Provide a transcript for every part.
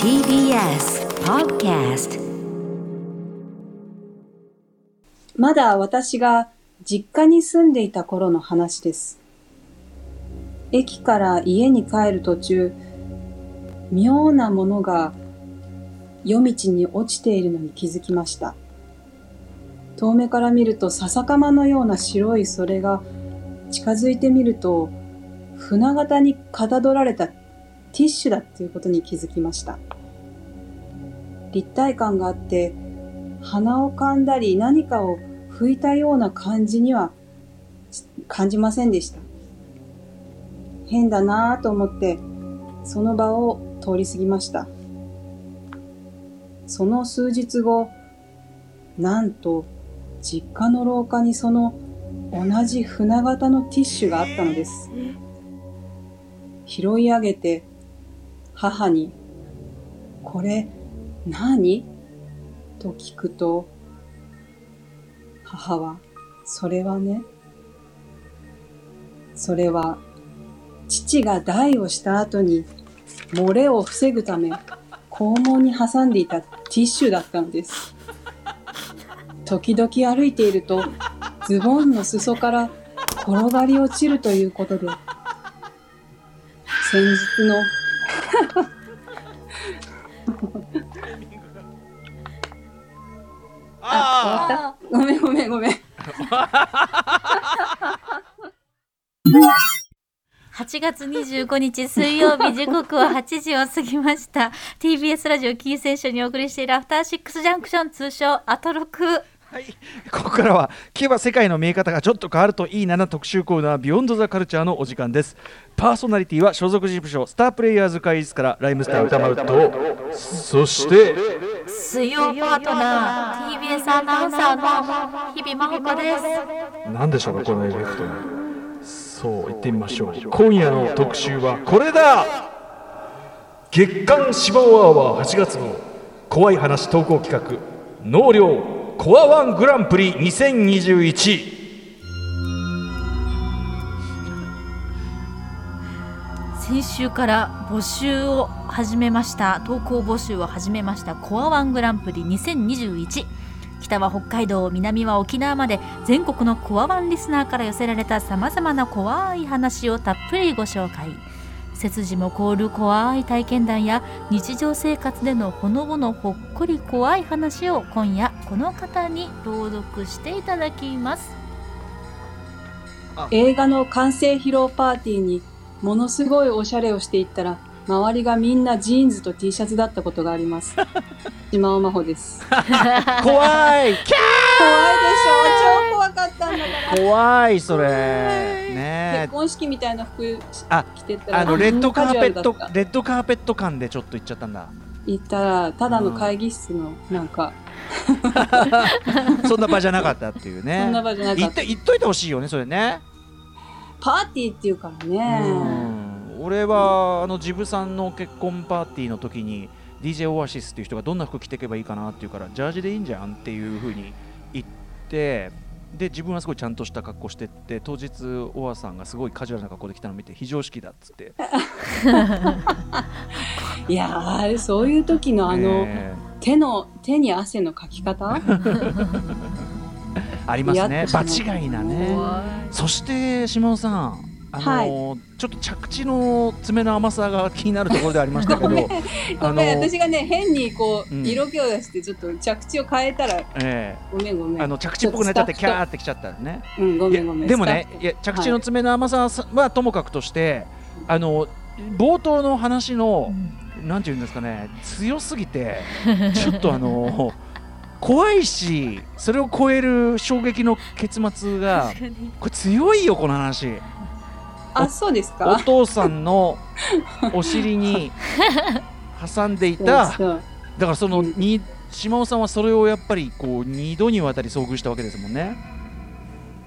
TBS Podcast まだ私が実家に住んでいた頃の話です。駅から家に帰る途中、妙なものが夜道に落ちているのに気づきました。遠目から見ると笹かまのような白いそれが近づいてみると船型にかたどられたティッシュだっていうことに気づきました。立体感があって鼻を噛んだり何かを拭いたような感じには感じませんでした。変だなぁと思ってその場を通り過ぎました。その数日後、なんと実家の廊下にその同じ船型のティッシュがあったのです。拾い上げて母に、これ何？と聞くと、母は、それはね、それは、父が代をした後に、漏れを防ぐため、肛門に挟んでいたティッシュだったのです。時々歩いていると、ズボンの裾から転がり落ちるということで、先日のあ、終わったごめんごめん。ごめん。8月25日水曜日時刻は8時を過ぎました。TBS ラジオキーセンションにお送りしているアフターシックスジャンクション通称アトロク。はい、ここからは聞けば世界の見え方がちょっと変わるといいなな特集コーナービヨンドザカルチャーのお時間です。パーソナリティは所属事務所スタープレイヤーズ会議室からライムスター歌丸とそして水曜パートナー TBS アナウンサーの日々真帆子です。何でしょうかこのエフェクトそう言ってみましょう。今夜の特集はこれだ。月刊シマオアワー8月号怖い話投稿企画納涼コアワングランプリ2021先週から募集を始めました投稿募集を始めましたコアワングランプリ2021北は北海道南は沖縄まで全国のコアワンリスナーから寄せられたさまざまな怖い話をたっぷりご紹介。背筋も凍る怖い体験談や日常生活でのほのぼのほっこり怖い話を今夜この方に朗読していただきます映画の完成披露パーティーにものすごいおしゃれをしていったら周りがみんなジーンズと T シャツだったことがあります。島尾真帆です。怖いでしょ怖いキャ超怖かったんだから。怖いそれね結婚式みたいな服あ着てったらあのレッドカーペットレッドカーペット感でちょっと行っちゃったんだ。行ったらただの会議室のなんか、そんな場じゃなかったっていうね。そんな場じゃなかった。て言っといてほしいよねそれね。パーティーっていうからね。うん。俺はあのジブさんの結婚パーティーの時に DJ オアシスっていう人がどんな服着ていけばいいかなっていうからジャージでいいんじゃんっていう風に言ってで自分はすごいちゃんとした格好してって当日オアさんがすごいカジュアルな格好で来たのを見て非常識だっつって。いやーあれそういう時のあの、ね手の手に汗のかき方？ありますね。場違いなね。そして島尾さんあのちょっと着地の爪の甘さが気になるところでありましたけどごめん。ごめん。あの私がね変にこう、うん。色気を出してちょっと着地を変えたらえごめんごめん。えあの着地っぽくなっちゃってキャーーってきちゃったね。うんごめんごめん。でもねいや着地の爪の甘さはともかくとして、あの冒頭の話の、なんていうんですかね強すぎてちょっとあの怖いしそれを超える衝撃の結末がこれ強いよこの話あそうですおか父さんのお尻に 挟んでいた。だからそのうんに島尾さんはそれをやっぱりこう2度にわたり遭遇したわけですもんね。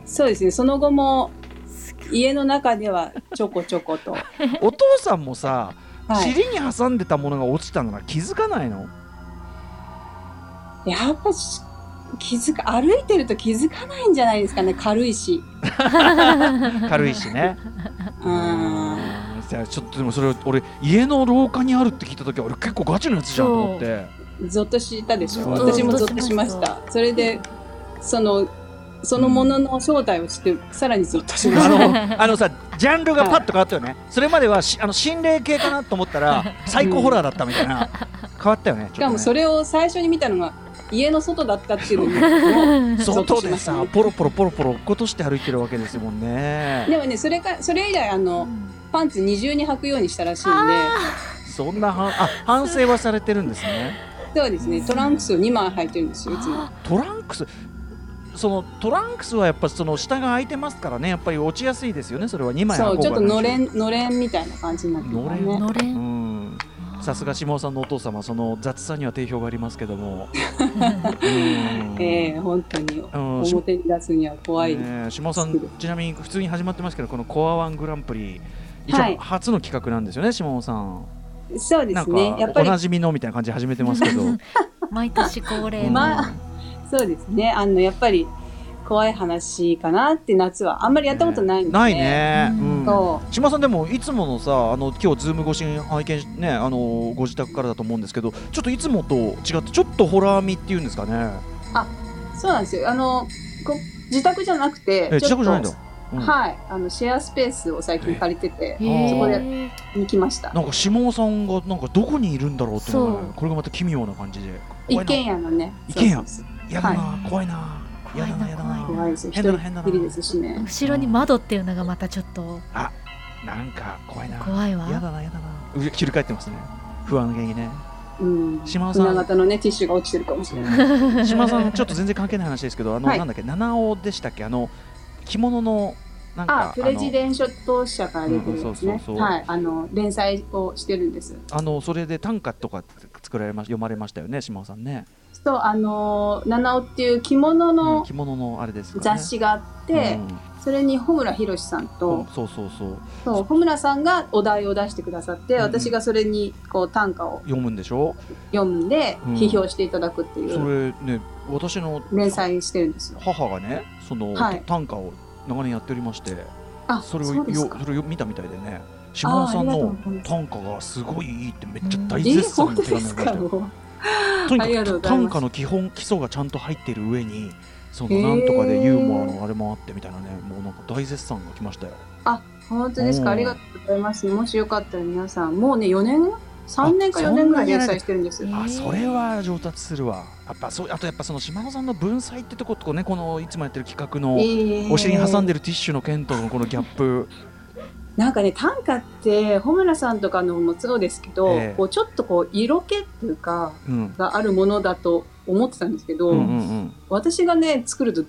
そうですね。その後も家の中ではちょこちょこと。お父さんもさ、はい。尻に挟んでたものが落ちたなら気づかないの？やっぱし気づか歩いてると気づかないんじゃないですかね軽いし。軽いしね。うーん。じゃあちょっとでもそれ俺家の廊下にあるって聞いた時は俺結構ガチのやつじゃんと思って。ゾッとしたでしょ。私もゾッとしました。それでそのそのものの正体を知ってさらにゾッとしまあした。のあのさジャンルがパッと変わったよね、それまではしあの心霊系かなと思ったらサイコホラーだったみたいな。変わったよねしかもそれれを最初に見たのが家の外だったっていうのも外でさポロポロポロポロ落っことして歩いてるわけですもんね。でもねそれかそれ以来あのパンツ二重に履くようにしたらしいんで。そんなはあ反省はされてるんですね。そうですね。トランクスを2枚履いてるんですよいつも。トランクスそのトランクスはやっぱその下が空いてますからね。やっぱり落ちやすいですよね。それは2枚そうちょっとのれんんのれんみたいな感じになってるね。のれうん。んさすが下尾さんのお父様その雑さには定評がありますけども。うん。ええ本当に。うんし表に出すには怖い、ねえ下尾さんちなみに普通に始まってますけどこのコワワングランプリ一応はい初の企画なんですよね下尾さん。そうですね。やっぱり。かおなじみのみたいな感じで始めてますけど。毎年恒例の、まあそうですね。あのやっぱり怖い話かなって夏はあんまりやったことないんで、ないね、ううん。島さんでもいつものさあの今日 Zoom 越しに拝見しねあのご自宅からだと思うんですけどちょっといつもと違ってちょっとホラー味っていうんですかね。うそうなんですよ。あのこ自宅じゃなくてえ自宅じゃないんだ。ちょっうん。とはい。あのシェアスペースを最近借りててそこでに来ました。なんか下尾さんがなんかどこにいるんだろうっていうのがねそう。これがまた奇妙な感じで。一軒家のね一軒家。やだな、は怖いな。や怖いなだなやだな。怖怖いですよ。一人変だな変だな。きりですしね。後ろに窓っていうのがまたちょっと。なんか怖いな。怖いわ。やだなやだな。う切り返ってますね。不安げにね。うん。島尾さん。船型のねティッシュが落ちてるかもしれない。島さんちょっと全然関係ない話ですけどあの、はい。なんだっけ七尾でしたっけ？あの着物のなんかあプレジデンショット社から出てるんですうんそうねそうそう。はい。あの連載をしてるんです。あのそれで短歌とか作られま読まれましたよね島尾さんね、そうあの七尾っていう着物うんの着物のあれです雑誌があって、それに穂村弘さんうんと、そうそうそう。そう穂村さんがお題を出してくださって、私がそれにこう短歌を読むんでしょ？読んでうん。批評していただくっていそうれね私の連載してるんですよ。母がねその、はい。短歌を長年やっておりましてあそれをよそれを見たみたいでね島尾さんの短歌がすごいいいってめっちゃ大え絶賛本の手紙が来たよとにかく短歌の基本基礎がちゃんと入っている上にそのなんとかでユーモアのあれもあってみたいなねもうなんか大絶賛が来ましたよ。あ本当ですか？う。んありがとうございます。もしよかったら皆さんもうね4年3年か4年ぐらい連載してるんです。あそれは上達するわ。やっぱそうあとやっぱその島野さんの文才ってとことねこのいつもやってる企画のえお尻に挟んででるティッシュの剣とのこのギャップなんかね短歌って穂村さんとかのもそうですけど、ええ。こうちょっとこう色気っていうかうん。があるものだと思ってたんですけど、うんうんうん。私がね作ると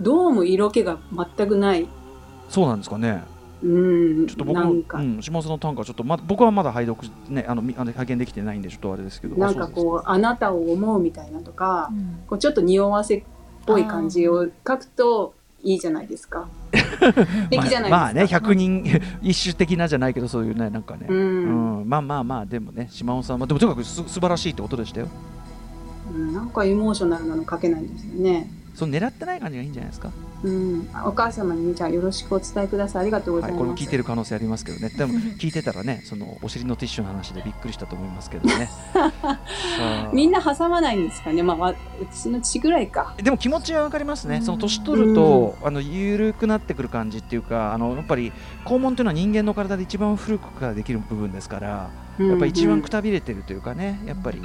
どうも色気が全くない。そうなんですかね。うんちょっと僕も、なんか、うん、島津の短歌ちょっと、ま、僕はまだ拝読ねあのみあの拝見できてないんでちょっとあれですけどなんかあこうあなたを思うみたいなとか、うん。こうちょっと匂わせっぽい感じを書くといいじゃないですか。まあ、まあね100人 一種的なじゃないけどそういうねなんかね、ううん。んまあまあまあでもね島尾さんはでもとにかくす素晴らしいってことでしたよ。うん。なんかエモーショナルなの書けないんですよね。その狙ってない感じがいいんじゃないですか？うん、お母様にじゃあよろしくお伝えください。ありがとうござはいい、ます。これも聞いてる可能性ありますけどね でも聞いてたらねそのお尻のティッシュの話でびっくりしたと思いますけどね みんな挟まないんですかね？まあ、わうちの父ぐらいか。でも気持ちはわかりますね、うんその年取ると、あの緩くなってくる感じっていうか、あのやっぱり肛門というのは人間の体で一番古くからできる部分ですから、やっぱり一番くたびれてるというかね、やっぱり。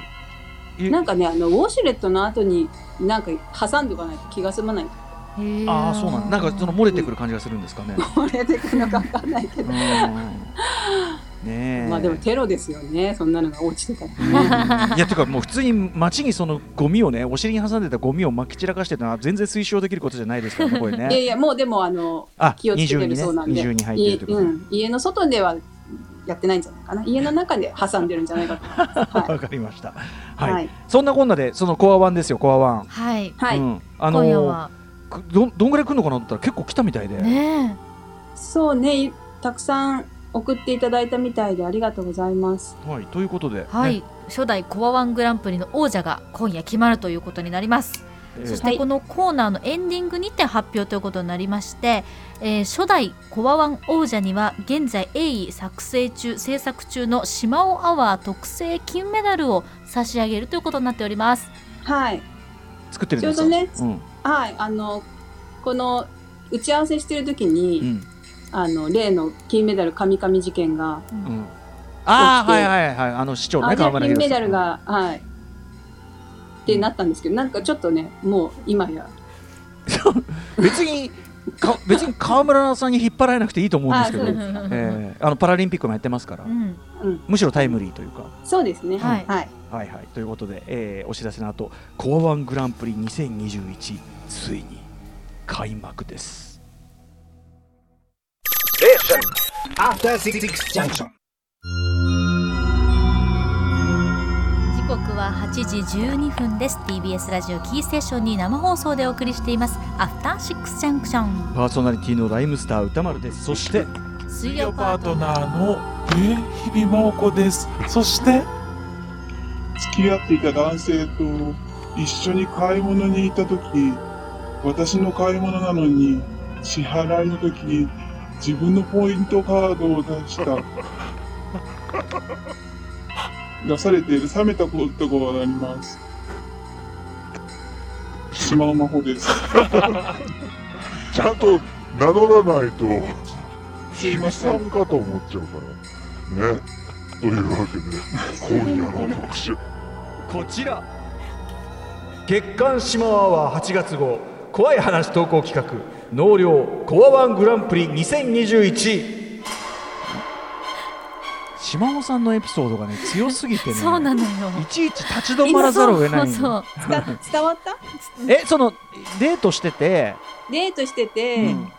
ゆなんかね、あのウォシュレットの後になんか挟んでおかないと気が済まない。ああ、そうなんだ、なんかその漏れてくる感じがするんですかね。これでくるのかわかんないけど。うん。ねえ。まあでもテロですよね。そんなのが落ちてたら。ね。いやてかもう普通に街にそのゴミをねお尻に挟んでたゴミをまき散らかしてるのは全然推奨できることじゃないですからねこれいやねいやもうでもあのあ気をつけてるそうなんで、二重に入ってるってこというん、家の外ではやってないんじゃないかな。家の中で挟んでるんじゃないかと思います。はわかりました。い、はい、はい。そんなこんなでそのコアワンですよコアワン。はい、はい。うん、あの今夜は。くどんどんぐらい来るのかなと思ったら結構来たみたいで、ねそうね。たくさん送っていただいたみたいでありがとうございます。はい、ということで、はい、ね。初代コアワングランプリの王者が今夜決まるということになります。ええそしてこのコーナーのエンディングにて発表ということになりまして、えー初代コアワン王者には現在鋭意作成中制作中の島尾アワー特製金メダルを差し上げるということになっております。はい。作ってるんですかちょうどねうん。はい。あの、この打ち合わせしてる時に、うん。あの、例の金メダル神々事件が、うん。ああはいはいはい。あの市長ね金メダルが、はい。ってなったんですけど、なんかちょっとね、もう今や、別にか 別に川村さんに引っ張られなくていいと思うんですけどえーあのパラリンピックもやってますから、うん。うん、むしろタイムリーというか。そうですね。はい。はい。はいはい。ということで、えーお知らせの後コアワングランプリ2021ついに開幕です。After Six Junction. 刻は8時12分です TBS ラジオキーステーションに生放送でお送りしていますアフターシックスジャンクションパーソナリティのライムスター歌丸です。そして水水曜曜パートパートナーのえー日々真央子です。そして付き合っていた男性と一緒に買い物に行った時私の買い物なのに支払いの時自分のポイントカードを出した出されて冷めたことがあります。島尾真帆です。ちゃんと名乗らないと、さすいませんんかと思っちゃうから。ね。というわけで、今夜の特集。こちら。月刊シマアワー8月号。怖い話投稿企画。納涼。コアワングランプリ2021島尾さんのエピソードがね強すぎてね そうなのよ。いちいち立ち止まらざるを得ない。そうそう。伝伝わった？えそのデートしてて、デートしてて、うん。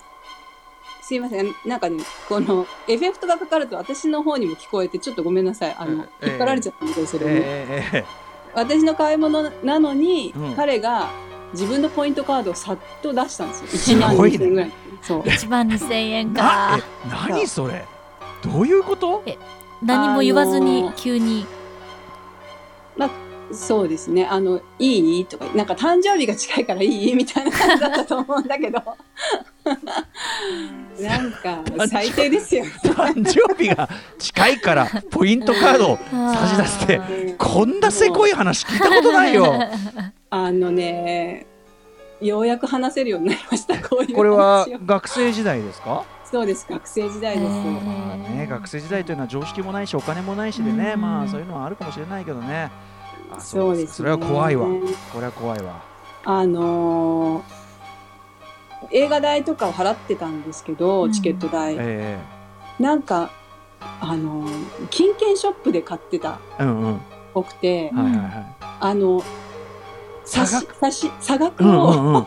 すいません。なんかね、このエフェクトがかかると私の方にも聞こえて、ちょっとごめんなさい。あの、ええ引っ張られちゃったみたいそれも、えーえ私の買い物なのに、うん。彼が自分のポイントカードをさっと出したんですよ。す1万ごいね。2000円ぐらい。そう。1万2000円ーなかえ何それ？どういうこと？何も言わずにあのー急にそうですね。あの、いい？とか、なんか誕生日が近いからいい？みたいな感じだったと思うんだけど。なんか、最低ですよ。誕生日が近いからポイントカードを差し出してこんなせこい話聞いたことないよ あのね、ようやく話せるようになりました。こういう。これは学生時代ですか？そうです。学生時代です。まあね、学生時代というのは常識もないしお金もないしでね、うん。まあそういうのはあるかもしれないけどね。あそうです、ね。それは怖いわ。これは怖いわ。あのー映画代とかを払ってたんですけど、うん。チケット代。えなんか、あのー金券ショップで買ってたうんうん。ぽくて、はいはいはあの、差し差、差し、差額いうんを、うんうん。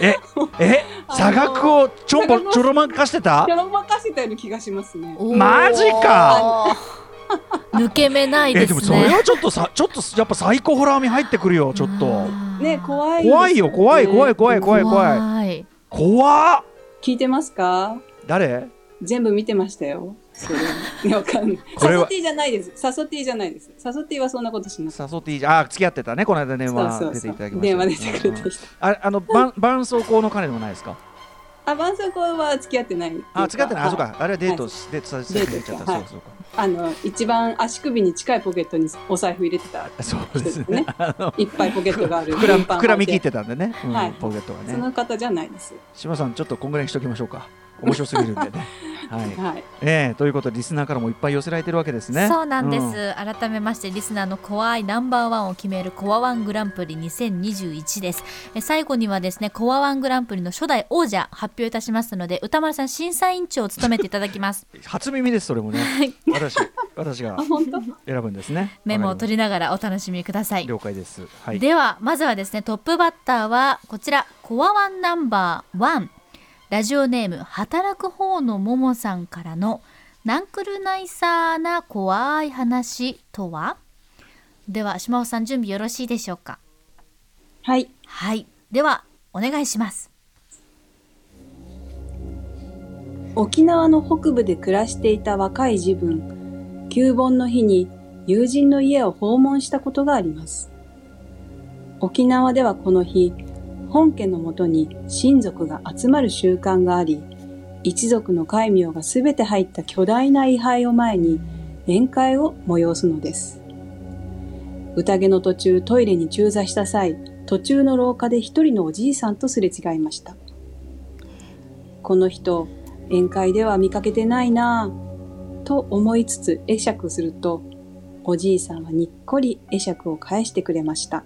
ええ？差額をちょんぼちょろまかしてた？ちょろまかせたような気がしますね。マジか。抜け目ないですね。えでもそれはちょっとさちょっとやっぱサイコホラー味入ってくるよちょっと。ね、怖いね、怖いよ怖い怖い怖い怖い怖い。怖い。怖っ。聞いてますか？誰？全部見てましたよ。それ。いやわかんない。これはサソティじゃないです。サソティじゃないです。サソティはそんなことしなかっ誘っていいじゃんあ付き合ってたねこの間電た。話そうそうそう。出ていただきました電話出てくれてうん。ああのばん絆創膏の彼でもないですか？あ、絆創膏は付き合ってないいうか。あ付き合ってないあそうかあれはデートはいしデートさせデートて入れちゃったはいそうそうかあの、一番足首に近いポケットにお財布入れてた。そうですねね。いっぱいポケットがある。膨ら運搬膨らみ切ってたんでね、うんはいポケットがねその方じゃないです。島さんちょっとこんぐらいにしときましょうか面白すぎるんでね。はい、はい。ええということでリスナーからもいっぱい寄せられてるわけですね。そうなんです、う改めましてリスナーの怖いナンバーワンを決めるコアワングランプリ2021です。え最後にはですねコアワングランプリの初代王者発表いたしますので歌丸さん審査委員長を務めていただきます。初耳ですそれもね。私私が 選ぶんですね。メモを取りながらお楽しみください。了解です。はい。ではまずはですねトップバッターはこちら。コアワンナンバーワンラジオネーム働く方のももさんからのナンクルナイサーな怖い話とは？では島尾さん準備よろしいでしょうか？はい。はいではお願いします沖縄の北部で暮らしていた若い自分、旧盆の日に友人の家を訪問したことがあります。沖縄ではこの日、本家のもとに親族が集まる習慣があり、一族の戒名がすべて入った巨大な位牌を前に宴会を催すのです。宴の途中トイレに中座した際、途中の廊下で一人のおじいさんとすれ違いました。この人、宴会では見かけてないなぁ、と思いつつ会釈すると、おじいさんはにっこり会釈を返してくれました。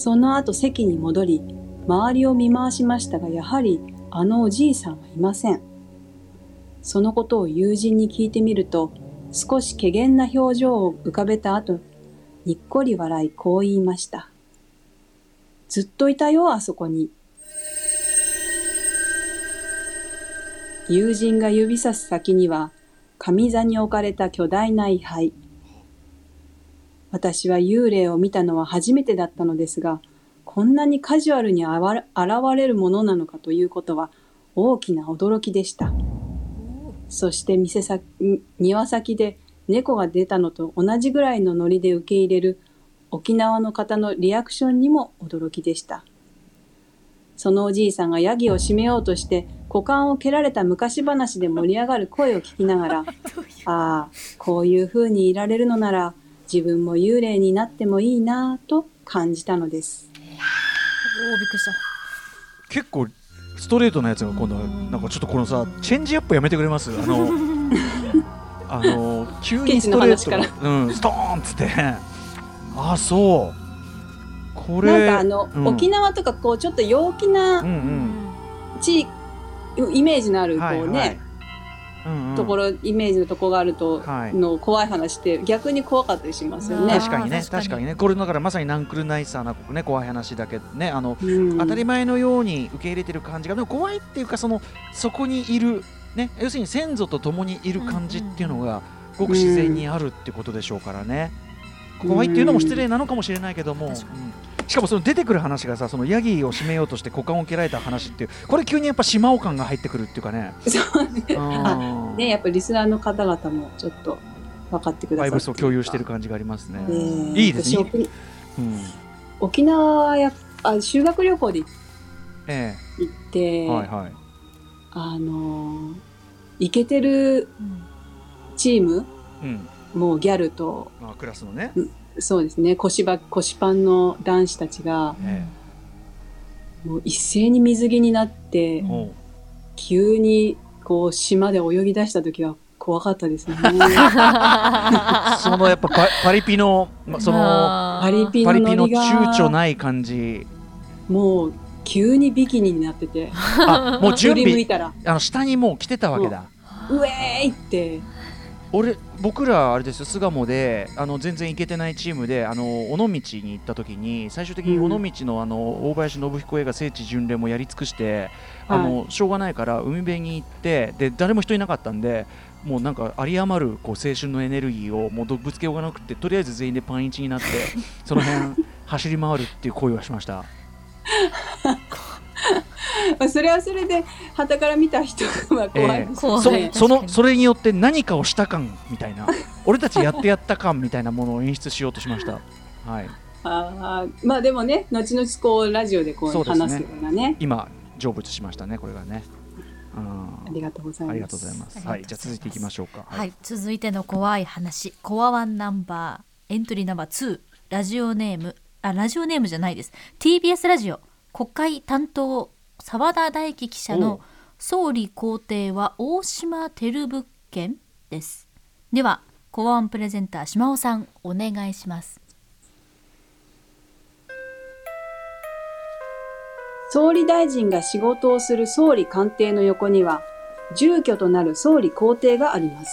その後席に戻り、周りを見回しましたが、やはりあのおじいさんはいません。そのことを友人に聞いてみると、少し怪げな表情を浮かべた後、にっこり笑いこう言いました。ずっといたよ、あそこに。友人が指さす先には、上座に置かれた巨大な位牌。私は幽霊を見たのは初めてだったのですが、こんなにカジュアルにあわ現れるものなのかということは大きな驚きでした。そして店先、庭先で猫が出たのと同じぐらいのノリで受け入れる沖縄の方のリアクションにも驚きでした。そのおじいさんがヤギを締めようとして股間を蹴られた昔話で盛り上がる声を聞きながら、ああ、こういう風にいられるのなら自分も幽霊になってもいいなぁと感じたのです。おーびっくりした。結構ストレートなやつが今度はなんかちょっとこのさチェンジアップやめてくれます？あの あの急にストレート。うんストーンっつって。あそう。これなんかあの、うん。沖縄とかこうちょっと陽気なうんうん。地域、イメージのあるこうね、はいはいうんうん。ところイメージのとこがあると、はい。の怖い話って逆に怖かったりしますよね。確かにね。確かに。確かにね。これだからまさにナンクルナイサーなね怖い話だけどね。あのうん。当たり前のように受け入れてる感じがでも怖いっていうかそのそこにいるね要するに先祖と共にいる感じっていうのがごく自然にあるってことでしょうからね、怖いっていうのも失礼なのかもしれないけども、うんしかもその出てくる話がさそのヤギを締めようとして股間を蹴られた話っていうこれ急にやっぱ島尾感が入ってくるっていうかね。そうね。あね、やっぱりリスナーの方々もちょっと分かってくださって。バイブスを共有してる感じがありますね、えーいいですね。うん。沖縄はやあ修学旅行で行えって、えはいはい。あのーイケてるうんチームうん。もうギャルとまあ、クラスのね、そうですね。腰ば腰パンの男子たちがえもう一斉に水着になって、急にこう島で泳ぎ出した時は怖かったですね。そのやっぱパパリピのまそのパリピパリピの躊躇ない感じ。もう急にビキニになってて。あもう準備。たら。あの下にもう来てたわけだ、うえーいって俺僕らあれですよ巣鴨であの全然行けてないチームであの尾道に行った時に最終的に尾道のあの大林信彦映画聖地巡礼もやり尽くして、あのしょうがないから海辺に行ってで誰も人いなかったんでもうなんか有り余るこう青春のエネルギーをもうどぶつけようがなくてとりあえず全員でパンイチになってその辺走り回るっていう行為はしました。まあそれはそれで旗から見た人は怖い。です怖い。そのそれによって何かをした感みたいな。俺たちやってやった感みたいなものを演出しようとしました。はい、あーまあでもね後々こうラジオでこうそうですね話すようなね。今成仏しましたねこれがね。うんありがとうございます。ありがとうございます。はい、じゃあ続いていきましょうか。はい、続いての怖い話。コアワンナンバーエントリーナンバー2ラジオネームあラジオネームじゃないです。TBS ラジオ国会担当澤田大樹記者の総理公邸は大島テル物件ですではコアワンプレゼンター島尾さんお願いします総理大臣が仕事をする総理官邸の横には住居となる総理公邸があります。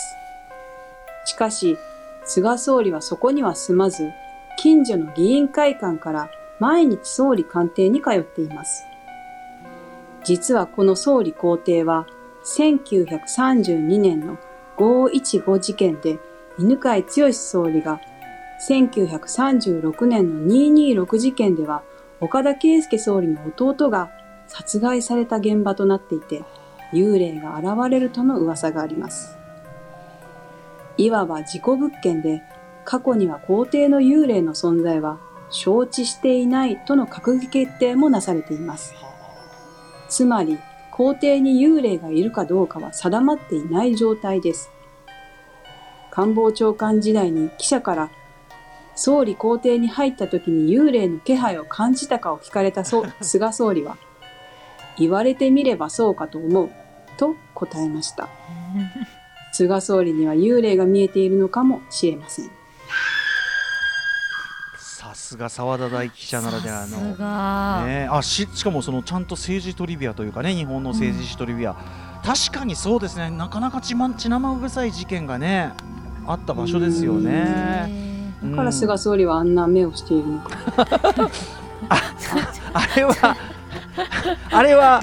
しかし、菅総理はそこには住まず、近所の議員会館から毎日総理官邸に通っています。実はこの総理公邸は、1932年の515事件で犬飼剛総理が、1936年の226事件では岡田圭佑総理の弟が殺害された現場となっていて、幽霊が現れるとの噂があります。いわば事故物件で、過去には皇帝の幽霊の存在は承知していないとの閣議決定もなされています。つまり、皇帝に幽霊がいるかどうかは定まっていない状態です。官房長官時代に記者から、総理公邸に入った時に幽霊の気配を感じたかを聞かれたそ 菅総理は、言われてみればそうかと思う、と答えました。菅総理には幽霊が見えているのかもしれません。さすが澤田大記者ならではさすのが、ね、あししかもそのちゃんと政治トリビアというかね日本の政治史トリビア、確かにそうですね。なかなか血ま血生臭い事件がねあった場所ですよね。だから菅総理はあんな目をしているのか。あれはあれは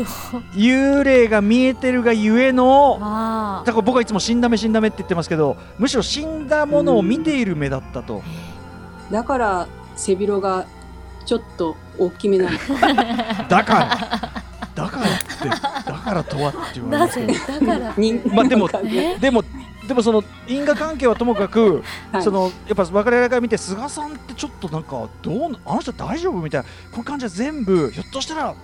幽霊が見えてるがゆえのあだから僕はいつも死んだ目死んだ目って言ってますけどむしろ死んだものを見ている目だったと。だから背広がちょっと大きめなの。か。だからだからってだからとはって言われなますけぜ？どだから人まあでもでもでもその因果関係はともかく、はい。そのやっぱ我々から見て菅さんってちょっとなんかどうなあの人大丈夫みたいなこういう感じは全部ひょっとしたら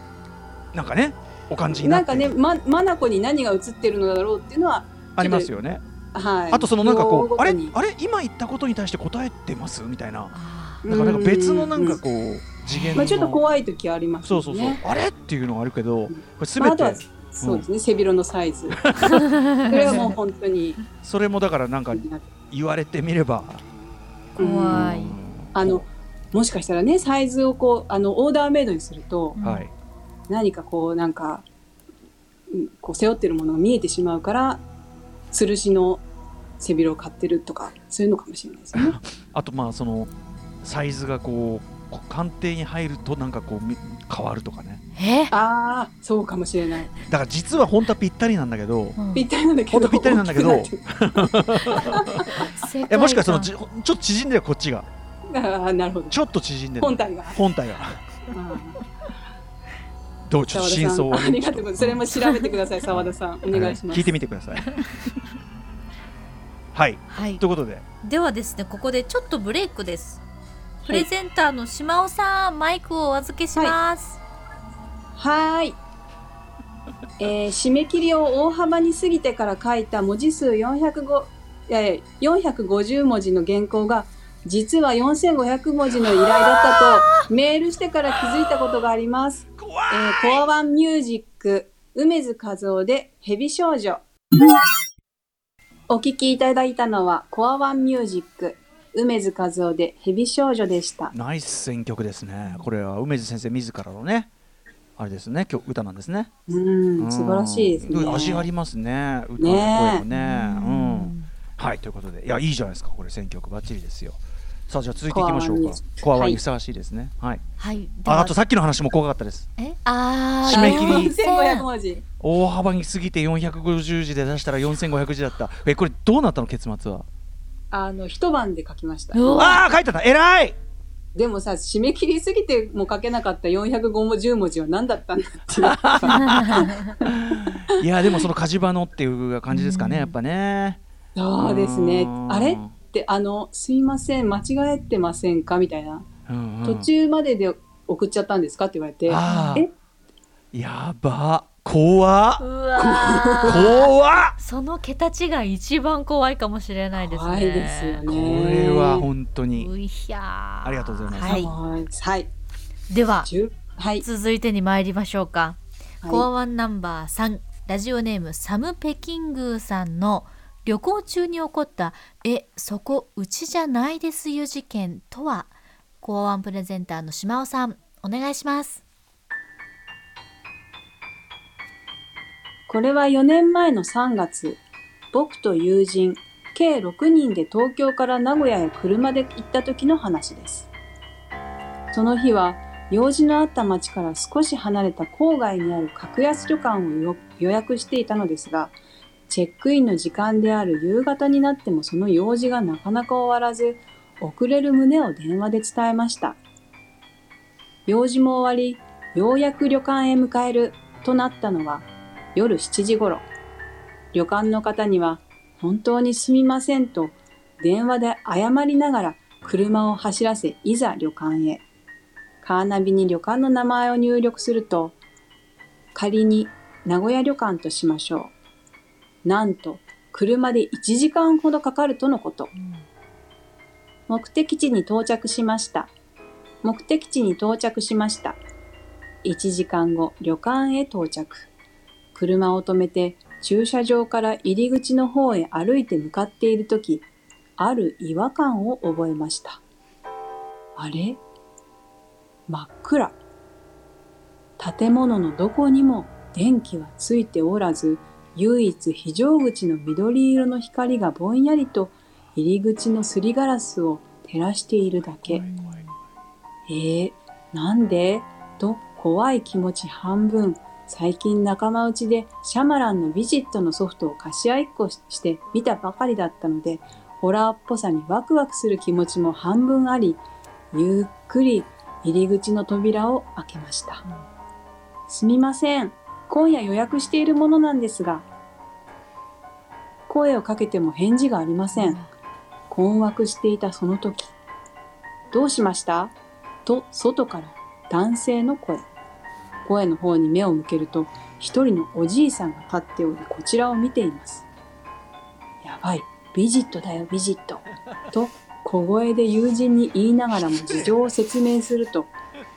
なんかねお感じになって。なんかね、ま、マナコに何が映ってるのだろうっていうのは、ありますよね。はい。あとそのなんかこうあれ？あれ？今言ったことに対して答えてます？みたいな。あだからなんか別のなんかうこう次元の。まあちょっと怖い時ありますよね。そうそうそう。あれ？っていうのがあるけどこれすべて。まああとはそうですね、背広のサイズ。それはもう本当に。それもだからなんか言われてみれば。怖い。あの、もしかしたらね、サイズをこう、あの、オーダーメイドにすると、はい。何かこう、なんか、うんこう、背負ってるものが見えてしまうから、吊るしの背広を買ってるとか、そういうのかもしれないですね。あとまあそのサイズがこうこう鑑定に入るとなんかこうみ変わるとかね。え？ああ、そうかもしれない。だから実は本当はぴったりなんだけどうんぴったりなんだけど。ほんとぴったりなんだけど えもしくはその観。じちょっと縮んでるこっちが。ああ、なるほど。ちょっと縮んでる。本体が。本体が。どうちょっと真相をありねがとうございます。それも調べてください、澤田さん。お願いします。聞いてみてください。はい。はい。ということで。ではですねここでちょっとブレイクですプレゼンターの島尾さんマイクをお預けします、はーい。えー締め切りを大幅に過ぎてから書いた文字数405いやいや450文字の原稿が実は4500文字の依頼だったとメールしてから気づいたことがあります。えーコアワンミュージック梅津和夫でヘビ少女。お聞きいただいたのはコアワンミュージック梅津和夫でヘビ少女でした。ナイス選曲ですね。これは梅津先生自らのねあれですね曲歌なんですね。うん、素晴らしいですね。うん味ありますね。歌の声もね。うん。はいということで。いやいいじゃないですかこれ選曲バッチリですよ。さあじゃあ続いていきましょうか。コアワンにふさわしいですね。はい。はい。ああとさっきの話も怖かったです。え？あー。締め切り。4500文字。大幅に過ぎて450字で出したら4500字だった。えこれどうなったの結末は？あの、一晩で書きました。ああ書いてた。偉い。でもさ、締め切りすぎても書けなかった450文字は何だったんだっていう。いやでもその火事場のっていう感じですかねやっぱね。そうですね。う。ん。あれって、あの、すいません、間違えてませんかみたいな。うんうん。途中までで送っちゃったんですかって言われて、あえ？ーやば怖怖っ。その桁違い一番怖いかもしれないですね。怖いですよね。これは本当に。ういひゃー。ありがとうございます。はい。はい。はい。では十はい。続いてに参りましょうか、はい。コアワンナンバー3ラジオネームサム・ペキングーさんの旅行中に起こった「えそこうちじゃないですよ事件」とは？コアワンプレゼンターの島尾さんお願いしますこれは4年前の3月、僕と友人、計6人で東京から名古屋へ車で行った時の話です。その日は、用事のあった町から少し離れた郊外にある格安旅館を予約していたのですが、チェックインの時間である夕方になってもその用事がなかなか終わらず、遅れる旨を電話で伝えました。用事も終わり、ようやく旅館へ迎えるとなったのは夜7時頃。旅館の方には本当にすみませんと電話で謝りながら車を走らせいざ旅館へ。カーナビに旅館の名前を入力すると、仮に名古屋旅館としましょう。なんと、車で1時間ほどかかるとのこと。目的地に到着しました。目的地に到着しました。1時間後、旅館へ到着。車を止めて駐車場から入り口の方へ歩いて向かっているとき、ある違和感を覚えました。あれ？真っ暗。建物のどこにも電気はついておらず、唯一非常口の緑色の光がぼんやりと入り口のすりガラスを照らしているだけ。えー、なんで？と怖い気持ち半分。最近仲間内でシャマランのビジットのソフトを貸し合いっこして見たばかりだったので、ホラーっぽさにワクワクする気持ちも半分あり、ゆっくり入り口の扉を開けました。すみません。今夜予約しているものなんですが、声をかけても返事がありません。困惑していたその時、どうしました？と外から男性の声。声の方に目を向けると、一人のおじいさんが立っており、こちらを見ています。やばい、ビジットだよ、ビジット。と小声で友人に言いながらも事情を説明すると、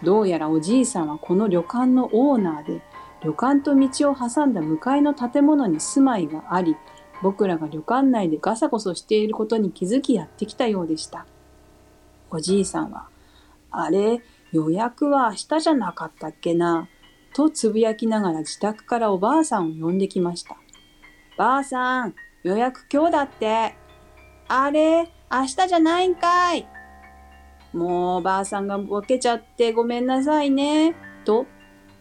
どうやらおじいさんはこの旅館のオーナーで、旅館と道を挟んだ向かいの建物に住まいがあり、僕らが旅館内でガサゴソしていることに気づきやってきたようでした。おじいさんは、あれ、予約は明日じゃなかったっけな？とつぶやきながら自宅からおばあさんを呼んできました。ばあさん、予約今日だって。あれ、明日じゃないんかい。もうばあさんがボケちゃってごめんなさいね。と、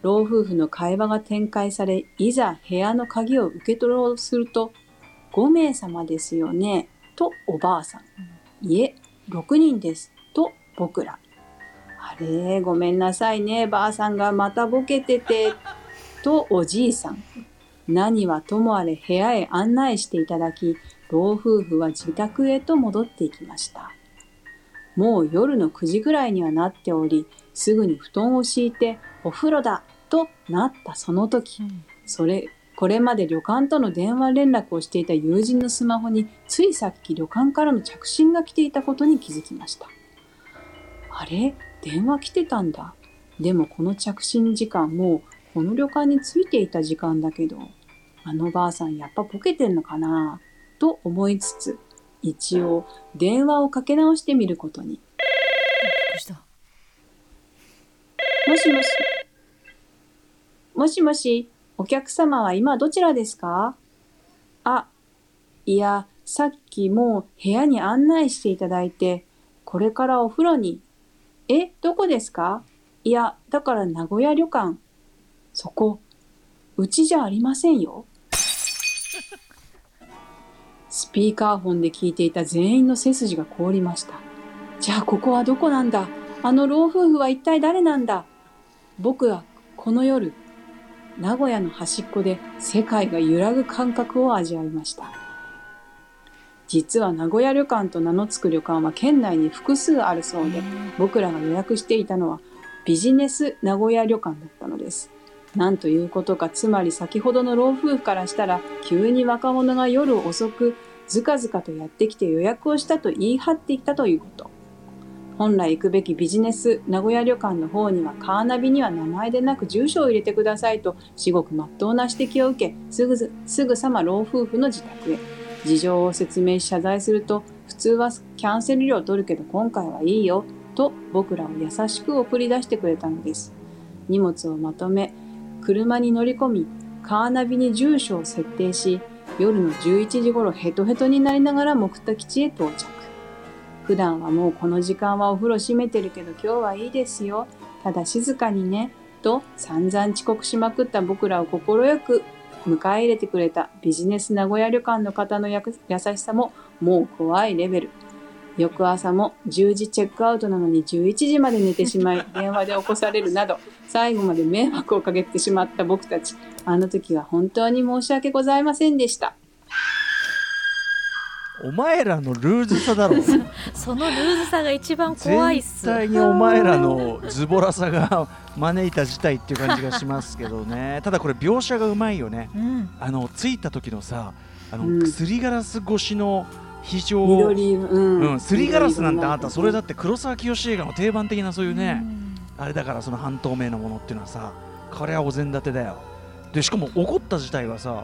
老夫婦の会話が展開され、いざ部屋の鍵を受け取ろうとすると、5名様ですよね。とおばあさん。いえ、6人です。と僕ら。あれ、ごめんなさいね。ばあさんがまたボケてて。とおじいさん。何はともあれ部屋へ案内していただき、老夫婦は自宅へと戻っていきました。もう夜の9時ぐらいにはなっており、すぐに布団を敷いてお風呂だとなったその時、それ、これまで旅館との電話連絡をしていた友人のスマホについさっき旅館からの着信が来ていたことに気づきました。あれ？電話来てたんだ。でもこの着信時間もうこの旅館に着いていた時間だけど、あのばあさんやっぱボケてんのかな？と思いつつ、一応電話をかけ直してみることに。もしもし。もしもし、お客様は今どちらですか？あ、いや、さっきもう部屋に案内していただいて、これからお風呂に。え、どこですか？いや、だから名古屋旅館。そこ、うちじゃありませんよ。スピーカーフォンで聞いていた全員の背筋が凍りました。じゃあここはどこなんだ？あの老夫婦は一体誰なんだ？僕はこの夜、名古屋の端っこで世界が揺らぐ感覚を味わいました。実は名古屋旅館と名の付く旅館は県内に複数あるそうで、僕らが予約していたのはビジネス名古屋旅館だったのです。なんということか、つまり先ほどの老夫婦からしたら、急に若者が夜遅く、ずかずかとやってきて予約をしたと言い張ってきたということ。本来行くべきビジネス名古屋旅館の方にはカーナビには名前でなく住所を入れてくださいと至極真っ当な指摘を受けすぐずすぐさま老夫婦の自宅へ事情を説明し謝罪すると普通はキャンセル料取るけど今回はいいよと僕らを優しく送り出してくれたのです荷物をまとめ車に乗り込みカーナビに住所を設定し夜の11時頃ヘトヘトになりながら目的地へ到着普段はもうこの時間はお風呂閉めてるけど今日はいいですよ。ただ静かにね。と散々遅刻しまくった僕らを快く迎え入れてくれたビジネス名古屋旅館の方の優しさももう怖いレベル。翌朝も10時チェックアウトなのに11時まで寝てしまい 電話で起こされるなど最後まで迷惑をかけてしまった僕たち。あの時は本当に申し訳ございませんでした。お前らのルーズさだろ。そのルーズさが一番怖いっ絶す対にお前らのズボラさが招いた事態っていう感じがしますけどね。ただこれ描写がうまいよね。うん。あの着いた時のさあの、うん。すりガラス越しの非常緑、うん。うん、すりガラスなんてあんたそれだっって黒沢清映画の定番的なそういうね、あれだからその半透明のものっていうのはさこれはお膳立てだよ。でしかも怒った自体がさ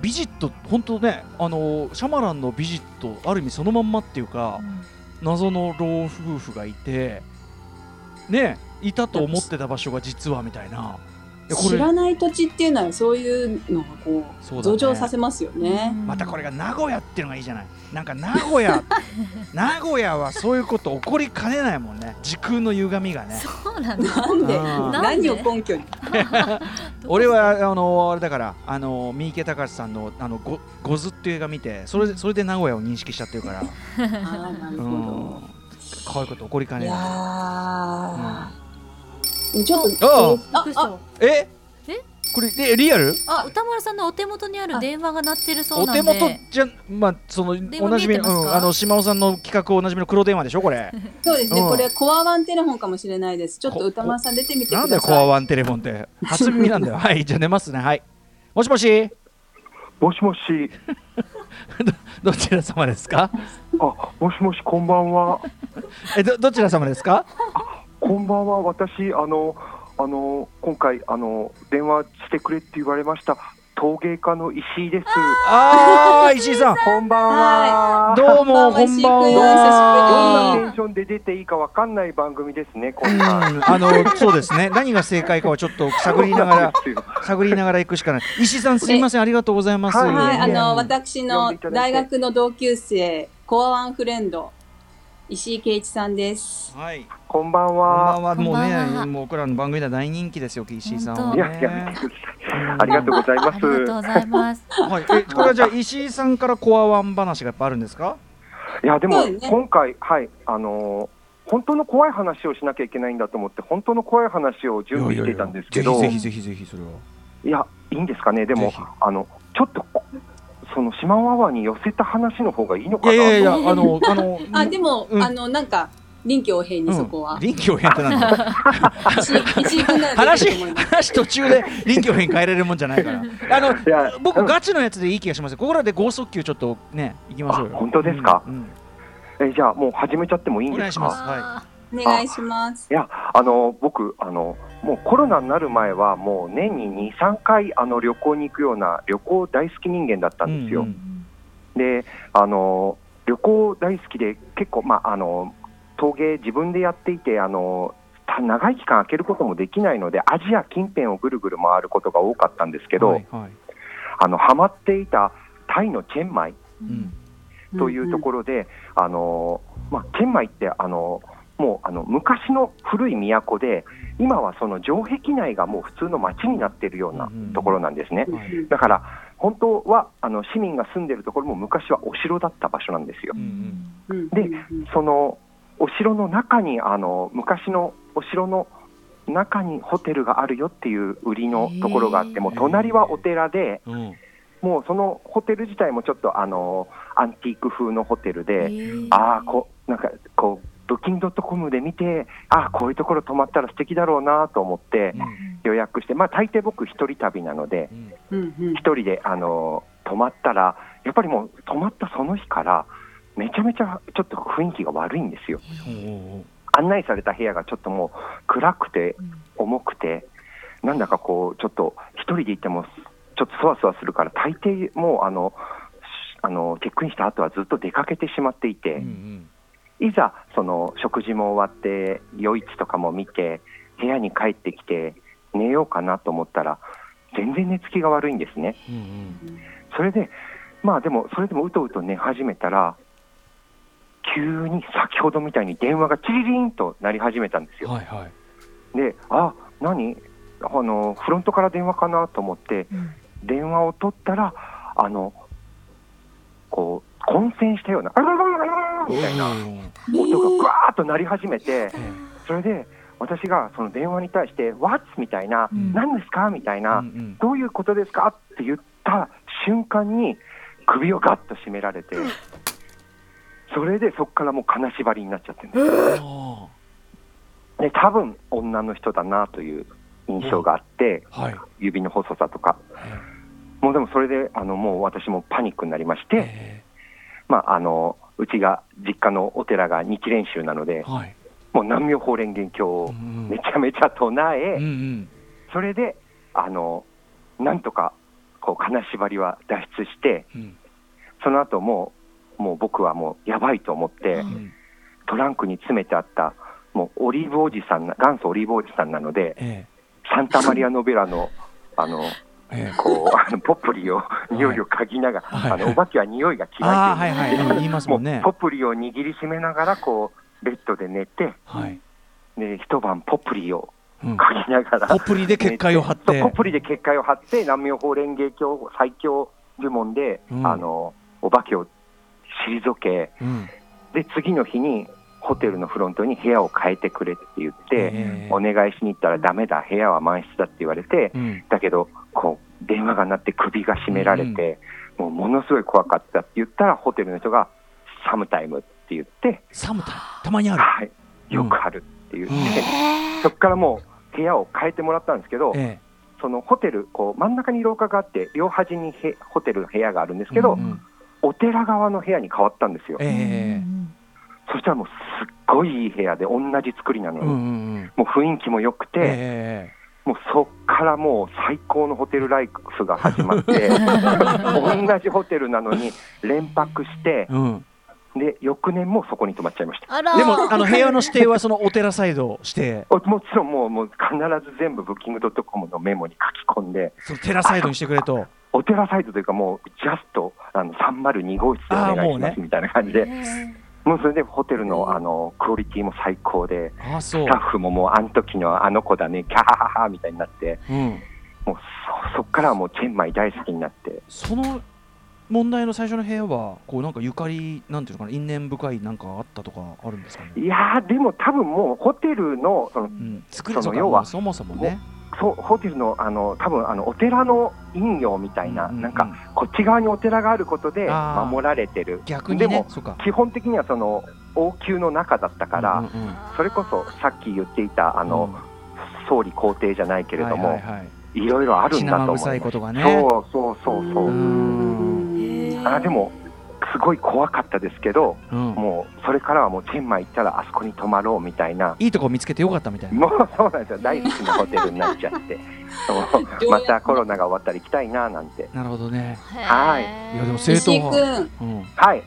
ビジット本当ねあのシャマランのビジットある意味そのまんまっていうか謎の老夫婦がいてねいたと思ってた場所が実はみたいな知らない土地っていうのはそういうのがこう増長させますよね。またこれが名古屋っていうのがいいじゃない。なんか名古屋 名古屋はそういうこと起こりかねないもんね。時空の歪みがね。そうなんだ。なんで？うん。何を根拠に？俺はあのあれだからあの三池隆さんのあのゴゴズっていう映画見てそれでそれで名古屋を認識しちゃってるから、ああなるほうん。ど。、こういうこと起こりかいねない。やー、ちょっとああ。ええ？これえリアル？あ歌丸さんのお手元にある電話が鳴ってるそうおなんで。手元じゃまあそのおなじみうんあの島尾さんの企画おなじみの黒電話でしょこれ。そうですね、うん。これコアワンテレフォンかもしれないです。ちょっと歌丸さん出てみてください。なんだよコアワンテレフォンって。初耳なんだよ。はいじゃあ寝ますね。はい。もしもし？もしもし、どちら様ですか？あ、もしもし、こんばんは。えどどちら様ですか？こんばんは、私、あの、あの、今回、あの、電話してくれって言われました。陶芸家の石井です。ああ石井さん。こんばんは。どうもこんばんはどんなテは。ンションで出ていいかわかんない番組ですね、こうんんなん。あのそうですね。何が正解かはちょっと探りながら 探りながら行くしかない。石井さんすみません。ありがとうございます。はいはい、あうんの、私の大学の同級生、コアワンフレンド、石井圭一さんです。はい。こんばんこんばは。んは。もうこんばんねは。もう僕らの番組では大人気ですよ石井さんは本いや、ねや。ありがとうございまありがとうごす。ざいます。はい。えこれはじゃあ石井さんからコアワン話がやっぱあるんですか？いや、でも今回、はい、あのー本当の怖い話をしなきゃいけないんだと思って、本当の怖い話を準備していたんですけど、ぜひぜひぜひぜひそれは。いや、いいんですかね、でもあの、ちょっと、その島ワワに寄せた話の方がいいのかないやいやいとや あのあのあ、でも、うん。あの、なんか、臨機応変にそこは。臨機応変ってなんだ？話。話途中で臨機応変変えられるもんじゃないから。あの僕ガチのやつでいい気がしますよ。ここらで剛速球ちょっとね行きましょう本当ですか？うん。うん。えじゃあ、もう始めちゃってもいいんですか？お願いします。はお願いします。いや、あの、僕、あの、もうコロナになる前は、もう年に2、3回、あの、旅行に行くような、旅行大好き人間だったんですよ。うんうんで、あの、旅行大好きで、結構、まあ、あの、陶芸自分でやっていて、あの、た長い期間空けることもできないので、アジア近辺をぐるぐる回ることが多かったんですけど、はいはいあの、ハマっていたタイのチェンマイうんというところで、あのまあ、チェンマイってあのもうあの昔の古い都で今はその城壁内がもう普通の街になっているようなところなんですね。うんだから本当はあの市民が住んでるところも昔はお城だった場所なんですよ。でうんそのお城の中にあの昔のお城の中にホテルがあるよっていう売りのところがあってもう隣はお寺でもうそのホテル自体もちょっとあのアンティーク風のホテルで、えー。ああこうなんかこうブッキングドットコムで見てああこういうところ泊まったら素敵だろうなと思って予約して、まあ大抵僕一人旅なのでうん。うんうん。一人であの泊まったらやっぱりもう泊まったその日からめちゃめちゃちょっと雰囲気が悪いんですよ。案内された部屋がちょっともう暗くて重くてなんだかこうちょっと一人で行ってもちょっとそわそわするから大抵もうあのしあのチェックインした後はずっと出かけてしまっていて。うんうんいざその食事も終わって夜市とかも見て部屋に帰ってきて寝ようかなと思ったら全然寝つきが悪いんですね。うんうんそれでまあでもそれでもうとうと寝始めたら急に先ほどみたいに電話がチリリンと鳴り始めたんですよ。はいはい。であ何？あのフロントから電話かなと思ってうん。電話を取ったらあのこう混戦したようなあらららららみたいな。音がぐわーっと鳴り始めてそれで私がその電話に対して「What?」みたいなうん「何ですか?」みたいなうんうん「どういうことですか?」って言った瞬間に首をガッと締められてそれでそこからもう金縛りになっちゃってるんです。あで多分女の人だなという印象があって、ーはい。指の細さとか。もうでもそれであのもう私もパニックになりまして、え。まあ、あのうちが実家のお寺が日蓮宗なのでーはい。もう南無法蓮華経をうんめちゃめちゃ唱え、うんうん。それであのなんとかこう金縛りは脱出してうん。その後もうもう僕はもうやばいと思って、うん。トランクに詰めてあったもうオリーブおじさんな元祖オリーブおじさんなのでえサンタマリア・ノベラのあの ええ。えこうあのポップリを匂いを嗅ぎながら、はい。あのお化けは匂いが嫌いってはいポップリを握りしめながらこうベッドで寝てはい。で一晩ポップリをうん。嗅ぎながらポップリで結界を張って。ポップリで結界を張って南無法蓮華経最強呪文で、うん。あのお化けを退けうん。で次の日にホテルのフロントに部屋を変えてくれって言って、ええ。お願いしに行ったらダメだ部屋は満室だって言われて、うん。だけどこう電話が鳴って首が絞められて、もうものすごい怖かったって言ったらホテルの人がサムタイムって言って、サムタたまにある？はい、よくあるって言って、うん。そこからもう部屋を変えてもらったんですけど、えそのホテルこう真ん中に廊下があって両端にへホテルの部屋があるんですえけど、うんうん。お寺側の部屋に変わったんですよ、ええそしたらもうすっごいいい部屋で同じ作りなのに、うんうんうん。もう雰囲気も良くて、えもうそっからもう最高のホテルライフが始まって、同じホテルなのに連泊してえ、うん。で翌年もそこに泊まっちゃいました。でもあの部屋の指定はそのお寺サイドして。おもちろんもうもう必ず全部ブッキングドットコムのメモに書き込んで、その寺サイドにしてくれと。お寺サイドというか、もうジャストあの302号室でお願いしますみたいな感じで、もうそれでホテルのあのクオリティも最高で、ああスタッフももうあの時のあの子だね、キャハハハみたいになって、うん。もうそそっからはもうチェンマイ大好きになって、その問題の最初の部屋はこうなんかゆかりなんていうのかな因縁深いなんかあったとかあるんですかねいやー、でも多分もうホテルの、そのうん作りその要はそもそもねそうホテルのあの多分あのお寺の陰陽みたいな、うんうんうん。なんかこっち側にお寺があることで守られてる、逆にでもねそうか。基本的にはその王宮の中だったから、うんうんうん。それこそさっき言っていたあの、総理公邸じゃないけれども、いはいはいはい。ろいろあるんだと思います。血生臭いことがね。そうそうそうそう。う。ん。あでもすごい怖かったですけど、うん。もうそれからはもうチェンマイ行ったらあそこに泊まろうみたいな。いいとこ見つけてよかったみたいな。もう そうなんですよ。大好きなホテルになっちゃって。またコロナが終わったら行きたいななんて。なるほどね。はい。いやでも正統く派ん、うん。はい。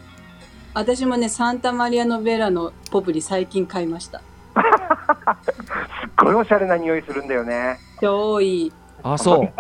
私もね、サンタマリアノベラのポプリ最近買いました。すっごいおしゃれな匂いするんだよね。超いい。あそう。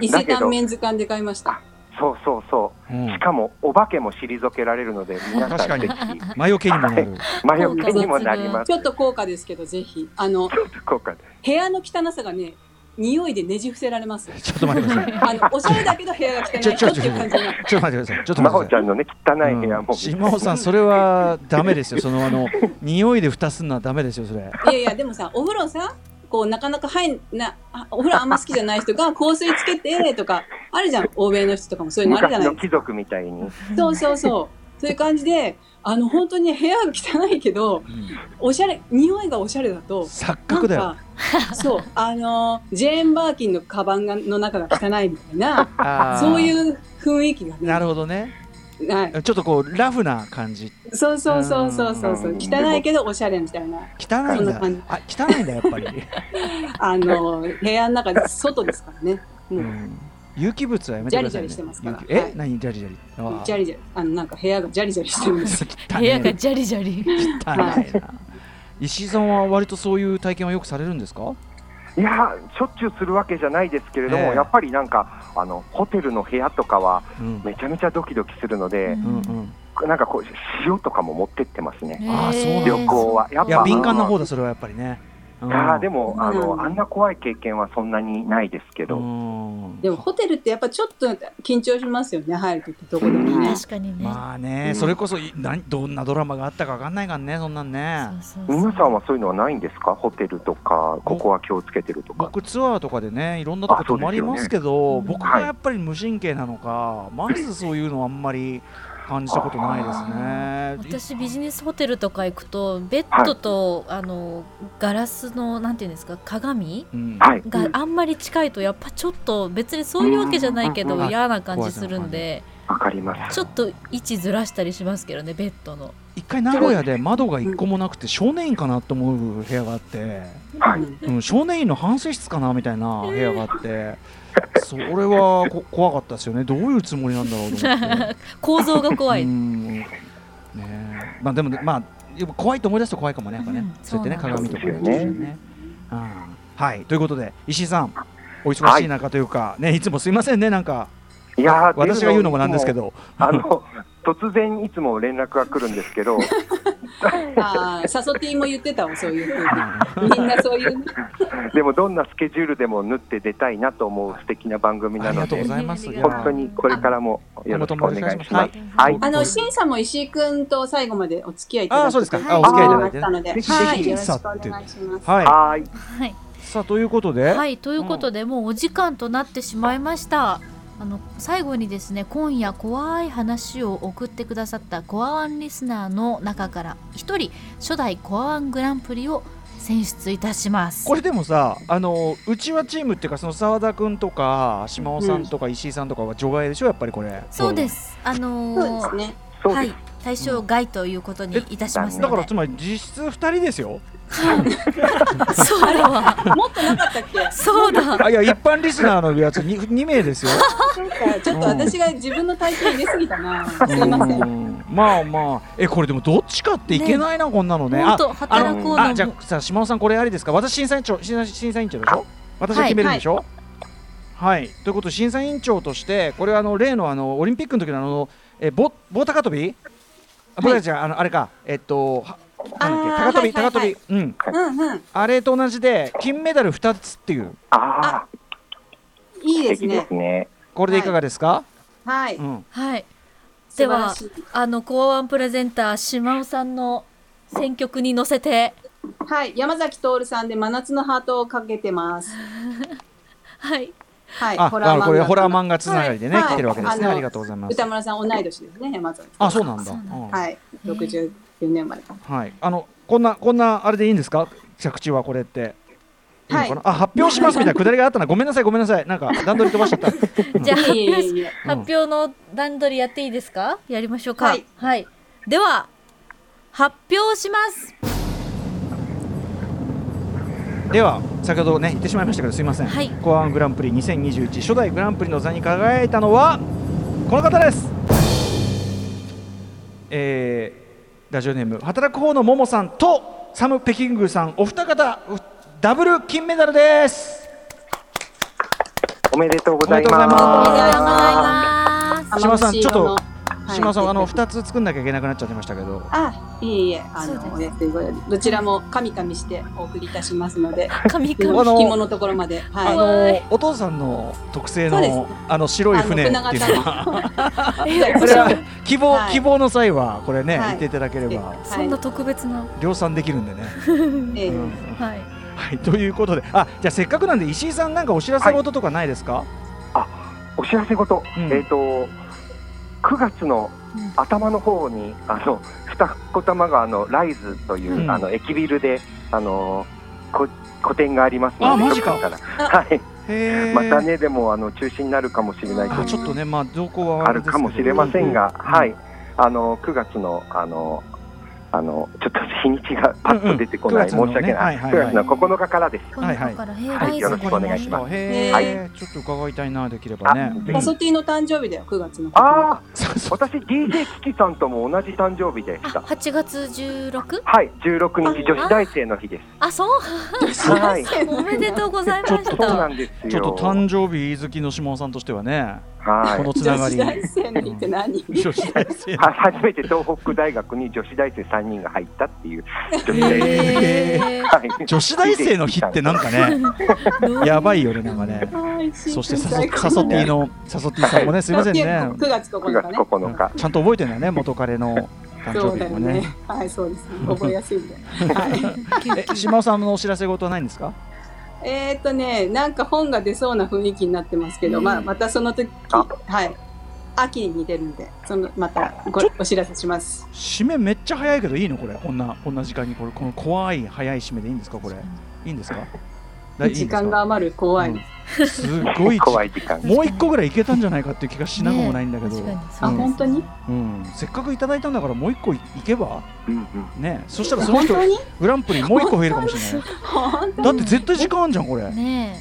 伊勢丹メンズ館で買いました。そうそうそう。う、ん。しかもお化けも退けられるので皆さ確かに。んぜひ。魔除けにもなる。魔除けにもなります。ちょっと高価ですけど、ぜひ。あの、部屋の汚さがね、匂いでねじ伏せられます。ちょっと待ってください。あの、おしゃれだけど部屋が汚いちょちょちょ人っていう感じになる。ちょっと待ってください。ちょっと真待ってください。帆ちゃんのね汚い部屋も、うん島尾さんそれはダメですよ。そのあの匂いで蓋すんのはダメですよそれ。いやいや、でもさ、お風呂さ、こう、なかなか入んな、あお風呂あんま好きじゃない人が 香水つけてとか、あるじゃん。欧米の人とかもそういうのあるじゃない貴族みたいにそうそうそう。そういう感じで、あの、本当に部屋が汚いけど、おしゃれ、匂いがおしゃれだと、錯覚だよか、そう、あの、ジェーン・バーキンのカバンがの中が汚いみたいな、そういう雰囲気がね。なるほどねはい。ちょっとこうラフな感じ。そうそうそうそうそう。そううん。汚いけどおしゃれみたいな。汚いんだ。そんな感じ。あ汚いんだやっぱり、あの、部屋の中で、外ですからね。もう、うん、有機物はやめてください、ね、ジャリジャリしてますから。え、はい。何ジャリジャリ？ジャリジャリ、あの、なんか部屋がジャリジャリしてるんです 部屋がいジャリジャリ。汚いな。石井さんは割とそういう体験はよくされるんですか？いやしょっちゅうするわけじゃないですけれども、ええ。やっぱりなんかあのホテルの部屋とかはうん。めちゃめちゃドキドキするので、うんうん。なんかこう塩とかも持ってってますね、あー旅行は。やっぱ敏感な方だそれはやっぱりね、うんあーでもあうんのあんな怖い経験はそんなにないですけど、うん。でもホテルってやっぱちょっと緊張しますよね、入るときどこでもね。確かにね、まあね、うん。それこそい何どんなドラマがあったかわかんないからねそんなんね。そうそうそう。皆さんはそういうのはないんですか？ホテルとかここは気をつけてるとか。僕ツアーとかでねいろんなとこ泊まりますけど、ね。僕がやっぱり無神経なのか、まずそういうのあんまり感じたことないですね。私ビジネスホテルとか行くとベッドと、あのガラスのなんていうんですか鏡うん。はい。があんまり近いとやっぱちょっと別にそういうわけじゃないけどうん。嫌な感じするんでわかります。ちょっと位置ずらしたりしますけどねベッドの。一回名古屋で窓が一個もなくて少年院かなと思う部屋があって、はい。うん、少年院の反省室かなみたいな部屋があって、それはこ怖かったですよね。どういうつもりなんだろうと思って。構造が怖い、うん。ねえ。まあでもねまあやっぱ怖いと思い出すと怖いかもねやっぱね、うん。そうやってね鏡とかねね、うん。はい。ということで石井さんお忙しい中というか、ねいつもすいませんねなんか。いやー私が言うのもなんですけ。ど。あの、突然いつも連絡が来るんですけど、ああ、サソティも言ってたわ、そういうふうに。みんなそういうね。でもどんなスケジュールでも縫って出たいなと思う素敵な番組なのありがとうごで、ざいますいや本当にこれからもよろしくお願いします。はい。あの、シンさんも石井くんと最後までお付き合いいただいてあそうですかあお付き合いいただいてねたので、ぜひはい、よろしくお願いします。はいはい。はい、さあということで、はい、ということで、もうお時間となってしまいましたあの最後にですね今夜怖い話を送ってくださったコアワンリスナーの中から一人初代コアワングランプリを選出いたしますこれでもさあのうちはチームっていうかその澤田君とか島尾さんとか石井さんとかは除外でしょやっぱりこれそうですあのそうーですね。はいそうです。対象外ということにいたしますだからのでつまり実質2人ですよ。そう。だわもっとなかったっけ？そうだ。あいや一般リスナーのやつ 2, 2名ですよ。ちょっと私が自分の体験入れすぎたな。すいません。うんまあまあ。えこれでもどっちかっていけないな、こんなのね。あ働こうの。あじゃあさ島尾さんこれありですか？私審査委員長審査審査委員長でしょ？私が決めるんでしょ？はい、ということで審査委員長としてこれはあの例のあのオリンピックの時のあのえぼ棒高跳び？あ僕たちはあのあれかえっとはなんだっけあー高跳び、高跳び、うんうんうん。あれと同じで金メダル2つっていうああ、いいですね素敵です。ね。これでいかがですか、はい。うんはい素では。あのコアワンプレゼンター島尾さんの選曲に乗せてはい。山崎徹さんで真夏のハートをかけてます。はいはい。ああのこれホラー漫画。画つながりでね、はい来てるわけですね、はいありがとうございます。歌村さん同い年ですね、山崎。あそうなんだ。そうなんだ。うん。はい。64年生まれ。はい、あのこんなこんなあれでいいんですか？着地はこれって。いいのかな、あ発表しますみたいなくだりがあったな。ごめんなさいごめんなさい。なんか段取り飛ばしちゃった。じゃあ。発表の段取りやっていいですか？やりましょうか。はい、では発表しますでは先ほどね言ってしまいましたけどすいません、はい。コアングランプリ2021初代グランプリの座に輝いたのはこの方です。えー、ラジオネーム働く方のももさんとサム・ペキングさんお二方うダブル金メダルです。おめでとうございおめでとうございます。島田さんちょっとはい島尾さんあの二つ作んなきゃいけなくなっちゃってましたけど。あ、いえいえ、あそうの、でやってどちらもカミカミしてお送りいたしますので、神紐あの紐のところまで、あはい。のお父さんの特製の、あの白い船っていうのは。えこれは希望、はい。希望の際はこれね、はい。言っていただければ。はそんな特別な。量産できるんでね。ええ。うん。はい。はいということで。あじゃあせっかくなんで石井さんなんかお知らせ事とかないですか、お知らせ事、うん。えっ、と9月の頭の方にあの二子玉川のライズという、うん。あの駅ビルであのこ個展がありますのであマジか。ら。はい。またねでもあの中止になるかもしれないとあちょっとねまあ動向はあるかもしれませんが、うんはい。あの9月のあのあのちょっと日にちがパッと出てこない、うんうん。申し訳ない、9月のねはいはいはい。9月の9日からです。この中から平はい。よろしくお願いします。へはえ、ちょっと伺いたいなできればね。パソティの誕生日だよ、9月の。ああ、私 DJ キキさんとも同じ誕生日でしあた。8月 16? はい、16日女子大生の日です。あそう。はい、おめでとうございましそうなたんですよ。ちょっと誕生日好きの島尾さんとしてはね、はいこのつながり。女子大生の日って何？女子大生は初めて東北大学に女子大生3人が入ったっていう女子大生。へーはい女子大生の日ってなんかね、やばいよねなんかね。そしてサソサソティのサソティさんもねすいませんね。9月9 9月日ね。9日。ちゃんと覚えてんだよね元彼の誕そうだよ生日もねね。。はい、そうです。覚えやすいんで。はい。え島尾さんのお知らせ事はないんですか？えーっとね、なんか本が出そうな雰囲気になってますけど、まあ、またその時、あ。はい。秋に似てるんで、そのまたごお知らせします。締めめっちゃ早いけどいいのこれ。こんなこんな時間にこれこの怖い早い締めでいいんですかこれ。いいんですか？時間が余る怖い。うん。すごい怖い時間。もう一個ぐらいいけたんじゃないかっていう気がしなくもないんだけど、ねあ、本当に？うん、せっかくいただいたんだからもう一個いいけば？うん。うん。ねそしたらその人本当に？グランプリもう一個増えるかもしれない。本当だって絶対時間あんじゃんこれ。ね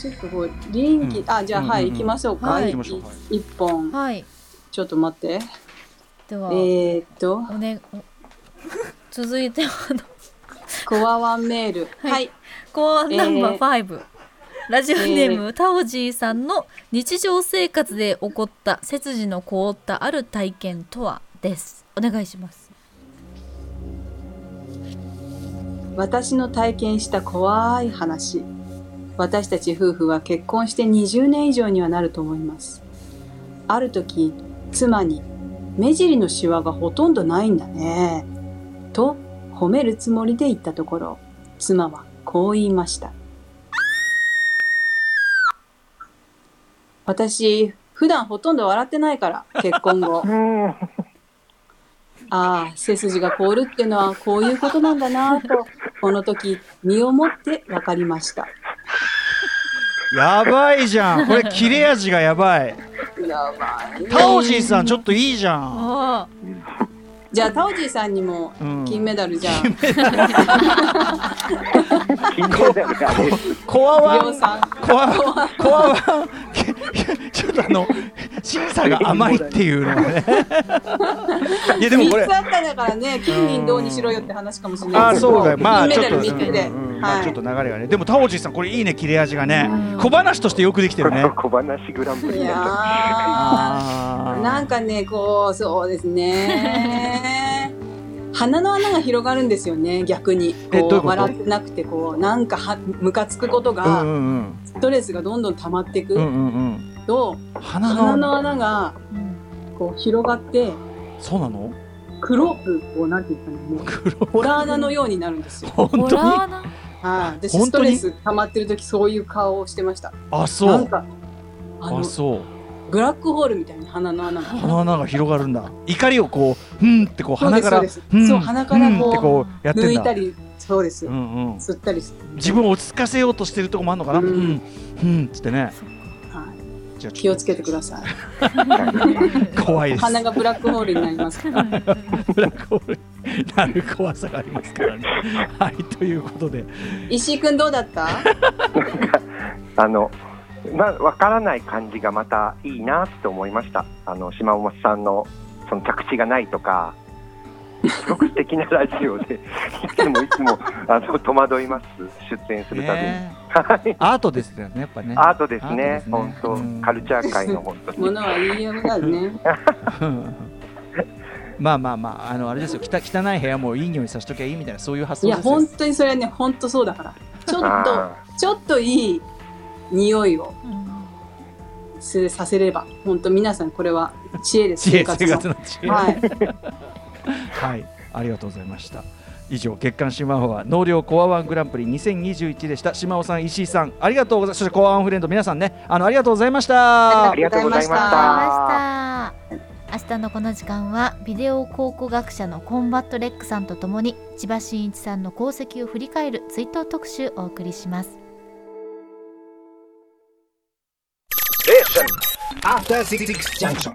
ちょっとこう、臨機、うん。あ、じゃあ、うんはい、うん。行きましょうか。はい。い行きましょう。はい一本え。はい。ちょっと待って。では、えーっと、おねお続いてはあのコアワンメール。はいはい。コアナンバー5、ラジオネーム、えタオジーさんの日常生活で起こった背筋の凍ったある体験とはですお願いします私の体験した怖い話。私たち夫婦は結婚して20年以上にはなると思います。ある時、妻に、目尻のシワがほとんどないんだね。と褒めるつもりで言ったところ、妻はこう言いました。私、普段ほとんど笑ってないから、結婚後。うん。ああ、背筋が凍るってのはこういうことなんだなぁと、この時、身をもって分かりました。やばいじゃんこれ切れ味がやばいやばい。タオジーさんちょっといいじゃんあじゃあ、タオジーさんにもうん。金メダルじゃあ、金メダル。コアワン。コアコアワンちょっとあの審査が甘いっていうのがね。いやでもこれ3つあっただからね、金銀銅にしろよって話かもしれないああですけどそうだよ。まあちょっとル3つで。うん。うんまあはいちょっと流れがね。でもタオジーさんこれいいね切れ味がね。うん。小話としてよくできてるね。小話グランプリなんかね、こう、そうですね。鼻の穴が広がるんですよね、逆に。こう笑ってなくて、こう、なんかは、ムカつくことうんうが、ん。ストレスがどんどん溜まっていく。うんうんうん。うんと、鼻鼻のの穴が、ーうんこう、広がって、そうなの？黒く、こう、なんていうかね、もう、黒ホラー穴のようになるんですよ。本ホ当に？はい。私、ストレス溜まってる時、そういう顔をしてました。あそう。なんか、あのあ、そうブラックホールみたいに鼻の穴が。鼻の穴が広がるんだ怒りをこうふんってこう鼻からそう鼻からこうふんってこうやってんだ抜いたり、そうです。うんうん吸ったりする。自分を落ち着かせようとしてるとこもあるのかな？ううんんうんっつってねはい。じゃあ気をつけてください。怖いです鼻がブラックホールになりますから。ブラックホールになる怖さがありますからねはいということで石井くんどうだった？あの、まあ、わからない感じがまたいいなって思いました。あの、島本さんの、その着地がないとか、すごく素敵なラジオで、いつもいつも、あの、戸惑います。出演するたびに。アートですよねやっぱねアートですねアートです。ね本当、うんカルチャー界の本当に。ものは言いようだね。まあまあまああのあれですよ汚汚い部屋もいい匂いさせときゃいいみたいなそういう発いや、想ですよ本当にそれはね、本当そうだから。ちょっと、あちょっといい匂いをうんすさせれば、本当皆さんこれは知恵です。知恵生生活の活の知恵はい。はい、ありがとうございました。以上、月刊シマオは納涼コアワングランプリ2021でした。島尾さん、石井さん、ありがとうございます。そしてコアワンフレンド皆さんね、あのありがとうございました。ありがとうござい。ました明日のこの時間はビデオ考古学者のコンバットレックさんとともに千葉真一さんの功績を振り返る追悼特集をお送りします junction. After 66 junction.